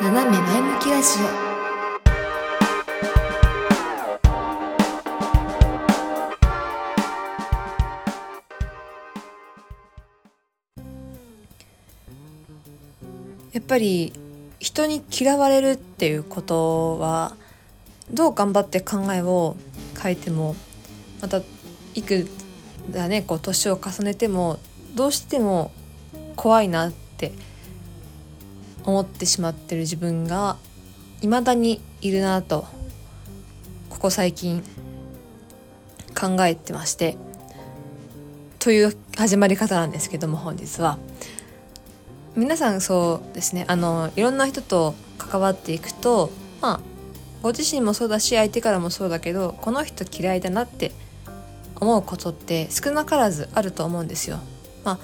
斜め前向きラジオ。やっぱり人に嫌われるっていうことはどう頑張って考えを変えてもまたいくだねこう年を重ねてもどうしても怖いなって思ってしまってる自分が未だにいるなとここ最近考えてましてという始まり方なんですけども本日は皆さんそうですねあのいろんな人と関わっていくとまあご自身もそうだし相手からもそうだけどこの人嫌いだなって思うことって少なからずあると思うんですよ。ま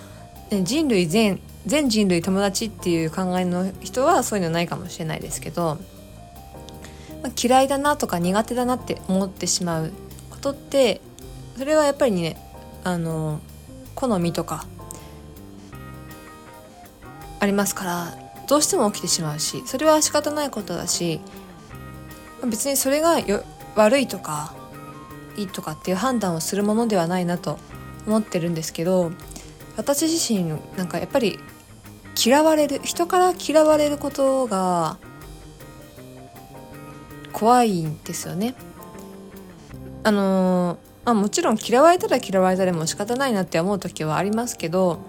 あ、ね、人類全全人類友達っていう考えの人はそういうのないかもしれないですけど、まあ、嫌いだなとか苦手だなって思ってしまうことってそれはやっぱりねあの好みとかありますからどうしても起きてしまうしそれは仕方ないことだし別にそれがよ悪いとかいいとかっていう判断をするものではないなと思ってるんですけど私自身なんかやっぱり嫌われる人から嫌われることが怖いんですよね。あのまあ、もちろん嫌われたら嫌われたでも仕方ないなって思う時はありますけど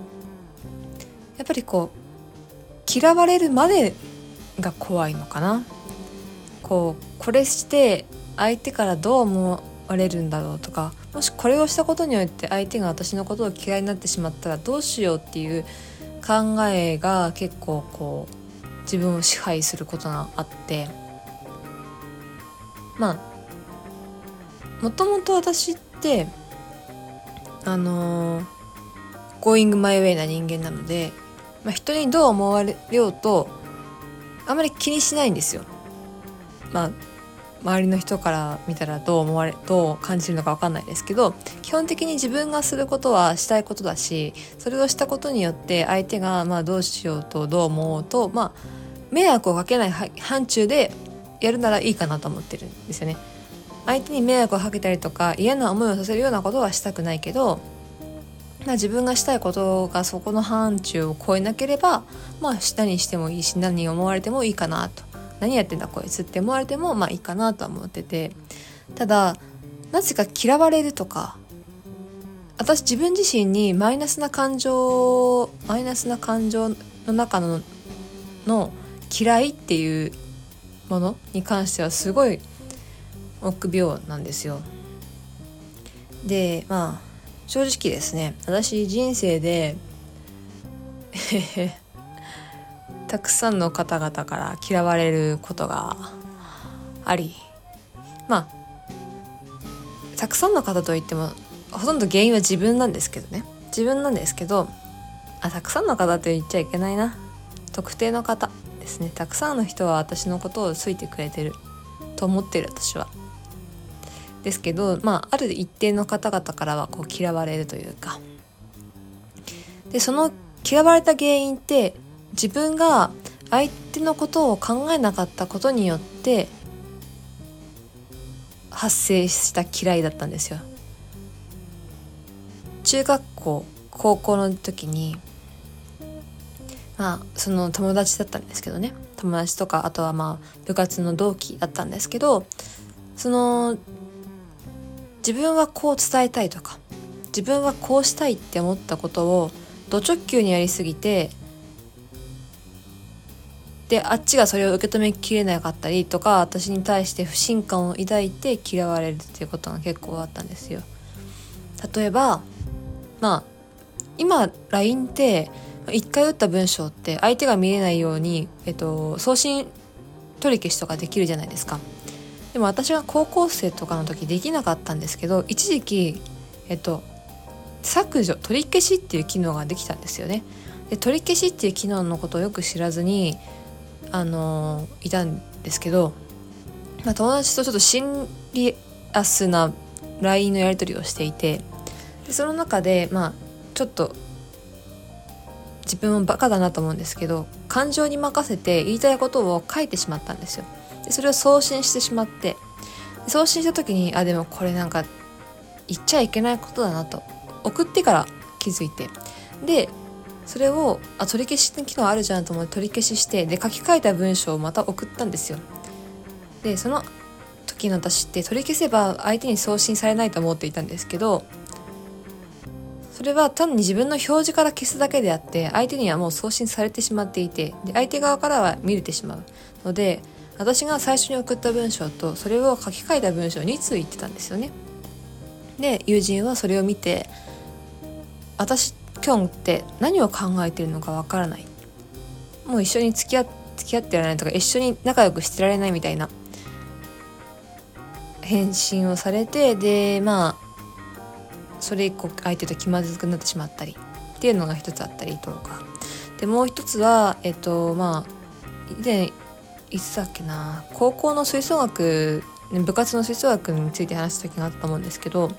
やっぱりこう嫌われるまでが怖いのかな。こうこれして相手からどう思われるんだろうとかもしこれをしたことによって相手が私のことを嫌いになってしまったらどうしようっていう考えが結構こう自分を支配することがあってまあもともと私ってあのー、Going my way な人間なので、まあ、人にどう思われようとあまり気にしないんですよ。まあ周りの人から見たらどう思われどう感じるのか分かんないですけど基本的に自分がすることはしたいことだしそれをしたことによって相手がまあどうしようとどう思おうとまあ迷惑をかけない範疇でやるならいいかなと思ってるんですよね。相手に迷惑をかけたりとか嫌な思いをさせるようなことはしたくないけど、まあ、自分がしたいことがそこの範疇を超えなければまあ下にしてもいいし何に思われてもいいかなと何やってんだこいつって思われてもまあいいかなとは思っててただなぜか嫌われるとか私自分自身にマイナスな感情マイナスな感情の中のの嫌いっていうものに関してはすごい臆病なんですよ。でまあ正直ですね私人生で たくさんの方々から嫌われることがありまあたくさんの方といってもほとんど原因は自分なんですけどね。自分なんですけどあたくさんの方と言っちゃいけないな。特定の方ですね。たくさんの人は私のことを好いてくれてると思ってる私は。ですけどまあある一定の方々からはこう嫌われるというか。でその嫌われた原因って自分が相手のことを考えなかったことによって発生した嫌いだったんですよ。中学校高校の時にまあその友達だったんですけどね友達とかあとはまあ部活の同期だったんですけどその自分はこう伝えたいとか自分はこうしたいって思ったことをド直球にやりすぎてであっちがそれを受け止めきれなかったりとか私に対して不信感を抱いて嫌われるっていうことが結構あったんですよ。例えばまあ今 LINE って一回打った文章って相手が見れないように、えっと、送信取り消しとかできるじゃないですか。でも私は高校生とかの時できなかったんですけど一時期えっと削除取り消しっていう機能ができたんですよね。で取り消しっていう機能のことをよく知らずにあのいたんですけど、まあ、友達とちょっと心理アスな LINE のやり取りをしていてでその中でまあちょっと自分もバカだなと思うんですけど感情に任せて言いたいことを書いてしまったんですよ。でそれを送信してしまって送信した時にあでもこれなんか言っちゃいけないことだなと送ってから気づいてでそれをあ取り消しの機能あるじゃんと思って取り消ししてで書き換えた文章をまた送ったんですよ。でその時の私って取り消せば相手に送信されないと思っていたんですけどそれは単に自分の表示から消すだけであって相手にはもう送信されてしまっていてで相手側からは見れてしまう。ので私が最初に送った文章とそれを書き換えた文章2通言ってたんですよね。で友人はそれを見て私今日って何を考えてるのかわからない。もう一緒に付き合付き合ってられないとか一緒に仲良くしてられないみたいな。返信をされてでまあそれ以降相手と気まずくなってしまったりっていうのが一つあったりとか。でもう一つはえっとまあ以前いつだっけな高校の吹奏楽部活の吹奏楽について話した時があったと思うんですけど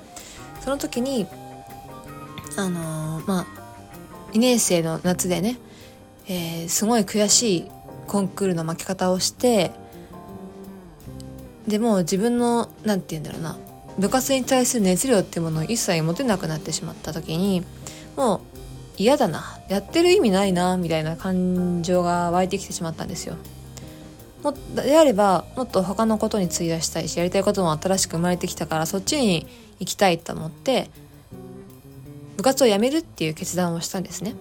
その時にあのー、まあ2年生の夏でね、えー、すごい悔しいコンクールの負け方をしてでも自分の何て言うんだろうな部活に対する熱量っていうものを一切持てなくなってしまった時にもう嫌だなやってる意味ないなみたいな感情が湧いてきてしまったんですよ。もであればもっと他のことに費やしたいしやりたいことも新しく生まれてきたからそっちに行きたいと思って部活を辞めるっていう決断をしたんですね。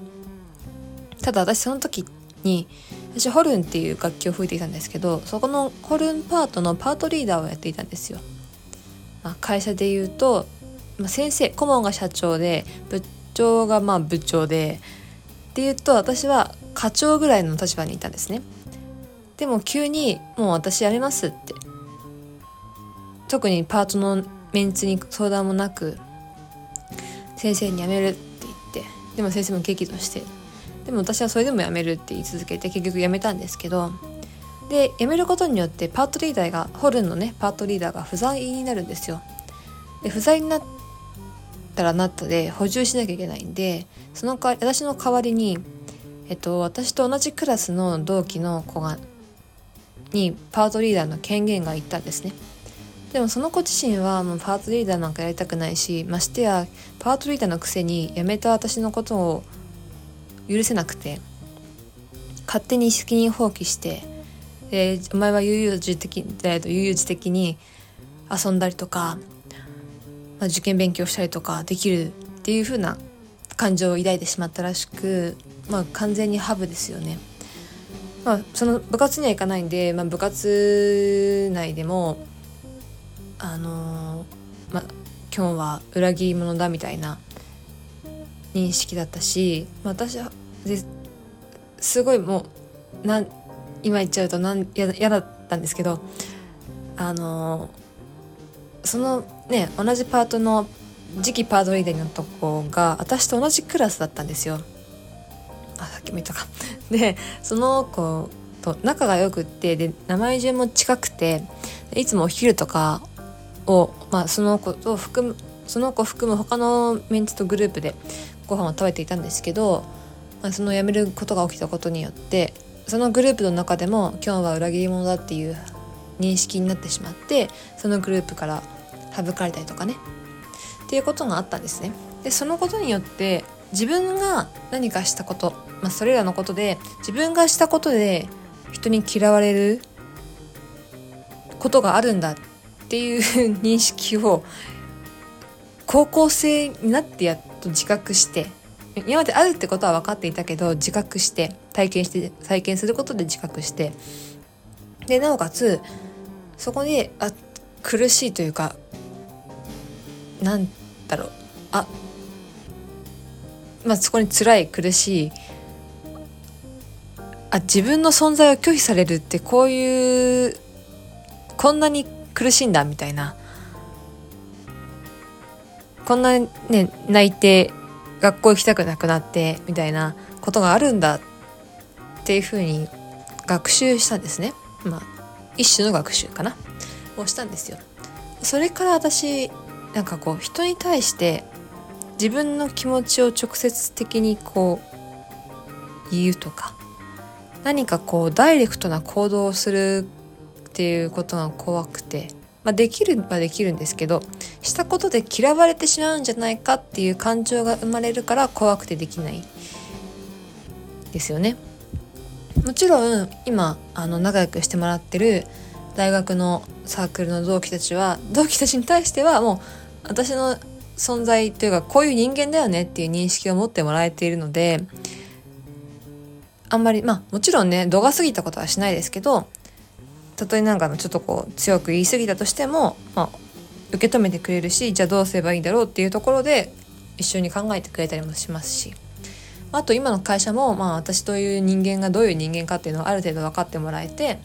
ただ私その時に私ホルンっていう楽器を吹いていたんですけどそこのホルンパートのパートリーダーをやっていたんですよ。まあ、会社で言うと、まあ、先生顧問が社長で部長がまあ部長でっていうと私は課長ぐらいの立場にいたんですねでも急にもう私辞めますって特にパートのメンツに相談もなく先生に辞めるって言ってでも先生も激怒してでも私はそれでも辞めるって言い続けて結局辞めたんですけどで辞めることによってパートリーダーがホルンのねパートリーダーが不在になるんですよ。で不在になったらなったで補充しなきゃいけないんでそのか私の代わりにえっと私と同じクラスの同期の子がにパートリーダーの権限がいったんですね。でもその子自身はもうパートリーダーなんかやりたくないしましてやパートリーダーのくせに辞めた私のことを許せなくて勝手に責任放棄してでお前は悠々自適悠々自適に遊んだりとか、まあ、受験勉強したりとかできるっていう風な感情を抱いてしまったらしく、まあ、完全にハブですよね。まあ、その部活には行かないんで、まあ、部活内でもあのー、まあ今日は裏切り者だみたいな認識だったし、私はですごいもうなん今言っちゃうとなん嫌だったんですけどあのそのね同じパートの次期パートリーダーのとこが私と同じクラスだったんですよ。あさっきも言ったか。でその子と仲が良くってで名前順も近くていつもお昼とかを、まあ、その子と含むその子含む他のメンツとグループでご飯を食べていたんですけど、まあ、その辞めることが起きたことによってそのグループの中でも今日は裏切り者だっていう認識になってしまってそのグループから省かれたりとかねっていうことがあったんですね。でそのことによって自分が何かしたこと、まあ、それらのことで自分がしたことで人に嫌われることがあるんだっっていう認識を高校生になってやっと自覚して今まであるってことは分かっていたけど自覚して体験して体験することで自覚してでなおかつそこであ苦しいというかなんだろうあまあそこに辛い苦しいあ自分の存在を拒否されるってこういうこんなに苦しんだみたいなこんなね泣いて学校行きたくなくなってみたいなことがあるんだっていうふうに学習したんですね。まあ一種の学習かなをしたんですよ。それから私なんかこう人に対して自分の気持ちを直接的にこう言うとか何かこうダイレクトな行動をするっていうことが怖くて、まあ、できるはできるんですけどしたことで嫌われてしまうんじゃないかっていう感情が生まれるから怖くてできないですよね。もちろん今あの仲良くしてもらってる大学のサークルの同期たちは同期たちに対してはもう私の存在というかこういう人間だよねっていう認識を持ってもらえているのであんまりまあもちろんね度が過ぎたことはしないですけどたとえなんかのちょっとこう強く言い過ぎたとしても、まあ、受け止めてくれるしじゃあどうすればいいんだろうっていうところで一緒に考えてくれたりもしますし。あと今の会社も、まあ、私という人間がどういう人間かっていうのをある程度分かってもらえて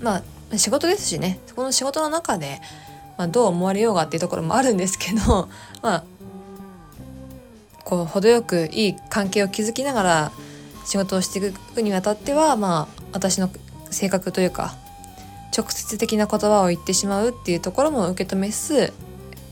まあ仕事ですしね。そこの仕事の中で、まあ、どう思われようがっていうところもあるんですけど まあこう程よくいい関係を築きながら仕事をしていくにあたってはまあ私の性格というか直接的な言葉を言ってしまうっていうところも受け止めつつ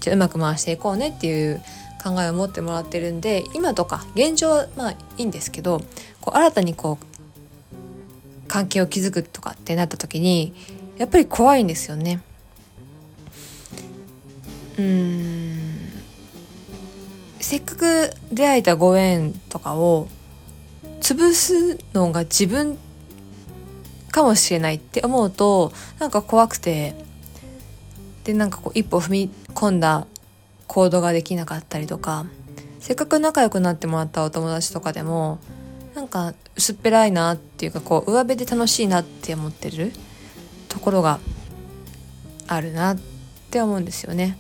じゃうまく回していこうねっていう考えを持ってもらってるんで今とか現状はまあいいんですけどこう新たにこう関係を築くとかってなった時にやっぱり怖いんですよね。うんせっかく出会えたご縁とかを潰すのが自分かもしれないって思うとなんか怖くてでなんかこう一歩踏み込んだ行動ができなかったりとかせっかく仲良くなってもらったお友達とかでもなんか薄っぺらいなっていうかこう上辺で楽しいなって思ってるところがあるなって思うんですよね。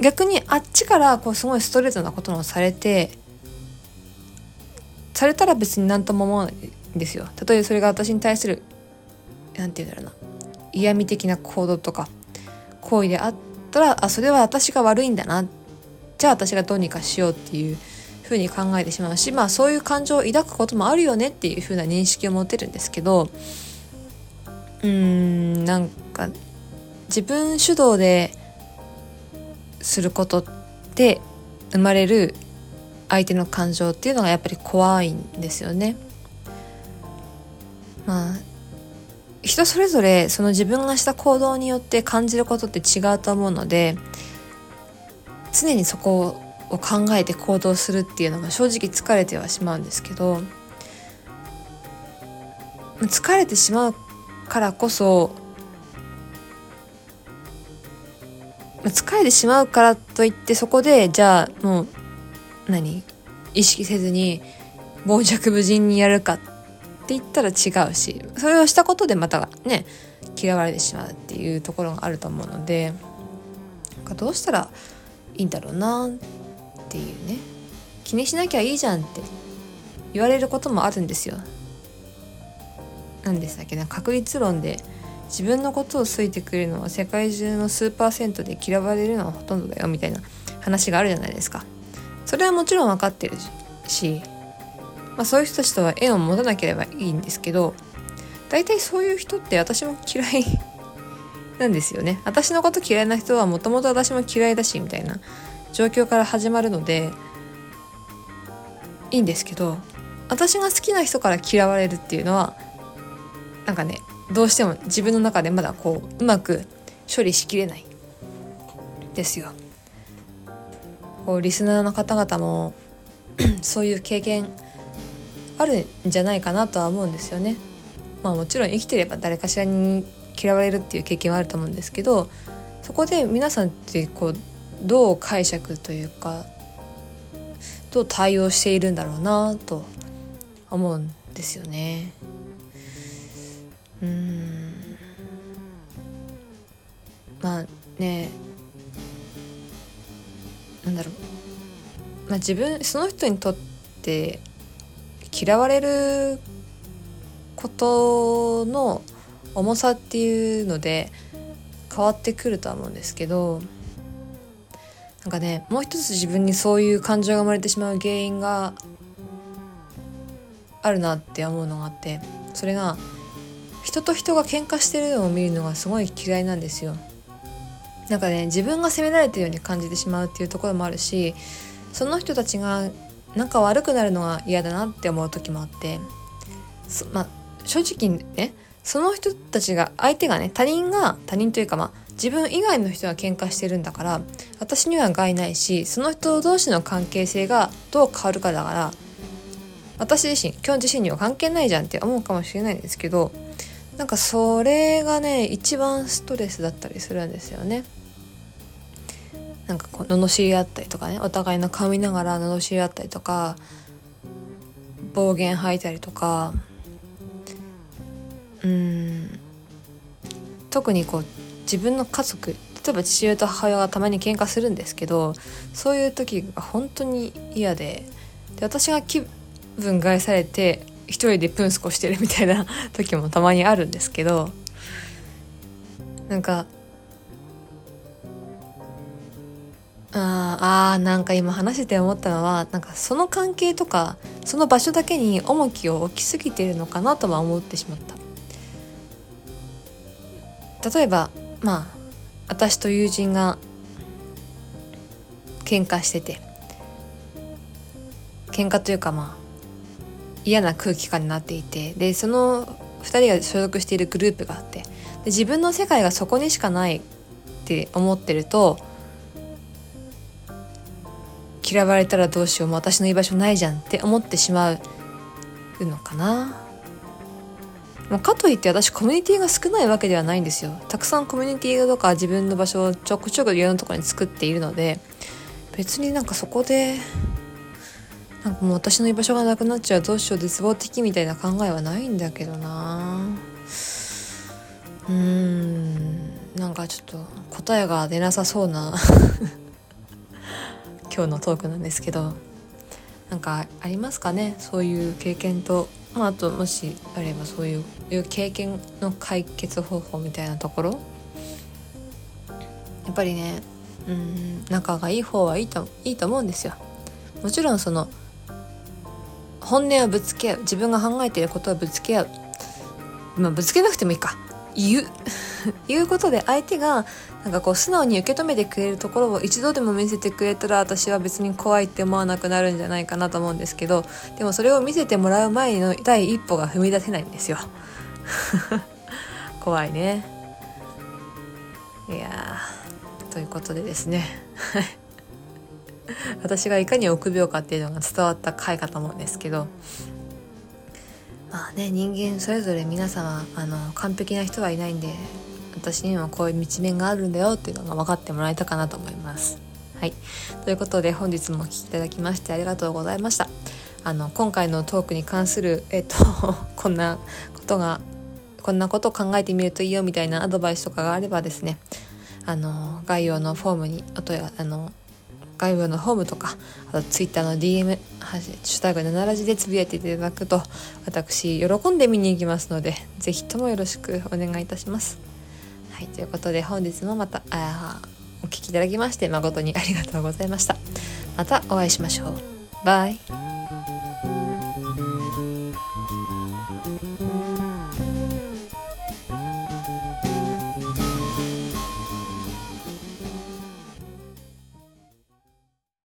逆にあっちからこうすごいストレートなこともされてされたら別に何とも思わないですよ。例えそれが私に対する何て言うんだろうな。嫌味的な行動とか行為であったらあそれは私が悪いんだな。じゃあ私がどうにかしようっていうふうに考えてしまうしまあそういう感情を抱くこともあるよねっていうふうな認識を持てるんですけどうーんなんか自分主導ですることで生まれる相手の感情っていうのがやっぱり怖いんですよね。まあ人それぞれその自分がした行動によって感じることって違うと思うので常にそこを考えて行動するっていうのが正直疲れてはしまうんですけど疲れてしまうからこそ疲れてしまうからといってそこでじゃあもう何？意識せずに傍若無人にやるかっって言ったら違うしそれをしたことでまたね嫌われてしまうっていうところがあると思うのでどうしたらいいんだろうなっていうね気にしなきゃいいじゃんって言われることもあるんですよ。何でしたっけ？な確率論で自分のことを好いてくれるのは世界中の数パーセントで嫌われるのはほとんどだよみたいな話があるじゃないですか。それはもちろん分かってるしまあ、そういう人たちとは縁を持たなければいいんですけど大体そういう人って私も嫌い なんですよね私のこと嫌いな人はもともと私も嫌いだしみたいな状況から始まるのでいいんですけど私が好きな人から嫌われるっていうのはなんかねどうしても自分の中でまだこううまく処理しきれないですよ。こうリスナーの方々も そういう経験あるんじゃないかなとは思うんですよね。まあもちろん生きてれば誰かしらに嫌われるっていう経験はあると思うんですけどそこで皆さんってこうどう解釈というかどう対応しているんだろうなと思うんですよね。うんまあねなんだろう、まあ、自分その人にとって嫌われることの重さっていうので変わってくるとは思うんですけどなんかねもう一つ自分にそういう感情が生まれてしまう原因があるなって思うのがあってそれが人と人が喧嘩してるのを見るのがすごい嫌いなんですよ。なんかね自分が責められてるように感じてしまうっていうところもあるしその人たちが仲悪くなるのが嫌だなって思う時もあってまあ正直ねその人たちが相手がね他人が他人というかまあ自分以外の人が喧嘩してるんだから私には害ないしその人同士の関係性がどう変わるかだから私自身今日自身には関係ないじゃんって思うかもしれないんですけどなんかそれがね一番ストレスだったりするんですよね。なんかこう罵り合ったりとかねお互いの顔見ながら罵り合ったりとか暴言吐いたりとかうん特にこう自分の家族例えば父親と母親がたまに喧嘩するんですけどそういう時が本当に嫌でで私が気分害されて一人でプンスコしてるみたいな時もたまにあるんですけどなんかああなんか今話して思ったのはなんかその関係とかその場所だけに重きを置きすぎてるのかなとは思ってしまった。例えばまあ私と友人が喧嘩してて喧嘩というかまあ嫌な空気感になっていてでその2人が所属しているグループがあってで自分の世界がそこにしかないって思ってると嫌われたらどうしようも私の居場所ないじゃんって思ってしまうのかな。ま、かといって私コミュニティが少ないわけではないんですよ。たくさんコミュニティとか自分の場所をちょくちょくいろんなところに作っているので別になんかそこでなんかもう私の居場所がなくなっちゃうどうしよう絶望的みたいな考えはないんだけどな。うーん。なんかちょっと答えが出なさそうな今日のトークなんですけどなんかありますかね？そういう経験とまあ、あともしあればそういう経験の解決方法みたいなところ？やっぱりねうん仲がいい方はいいといいと思うんですよ。もちろんその本音をぶつけ合う。自分が考えていることをぶつけ合う。まあぶつけなくてもいいか。言う。言うことで相手がなんかこう素直に受け止めてくれるところを一度でも見せてくれたら私は別に怖いって思わなくなるんじゃないかなと思うんですけどでもそれを見せてもらう前の第一歩が踏み出せないんですよ。怖いね。いやということでですね。私がいかに臆病かっていうのが伝わった回かと思うんですけどまあね人間それぞれ皆様あの完璧な人はいないんで私にもこういう道面があるんだよっていうのが分かってもらえたかなと思います。はい、ということで本日もお聴きいただきましてありがとうございました。あの今回のトークに関する、えっと、こんなことがこんなことを考えてみるといいよみたいなアドバイスとかがあればですねあの概要のフォームにあとあの概要のホームとかあとツイッターの DM「ハッシュタグ7ラジ」でつぶやいていただくと私喜んで見に行きますので是非ともよろしくお願いいたします。いということで本日もまたあお聴きいただきまして誠にありがとうございました。またお会いしましょう。バイ。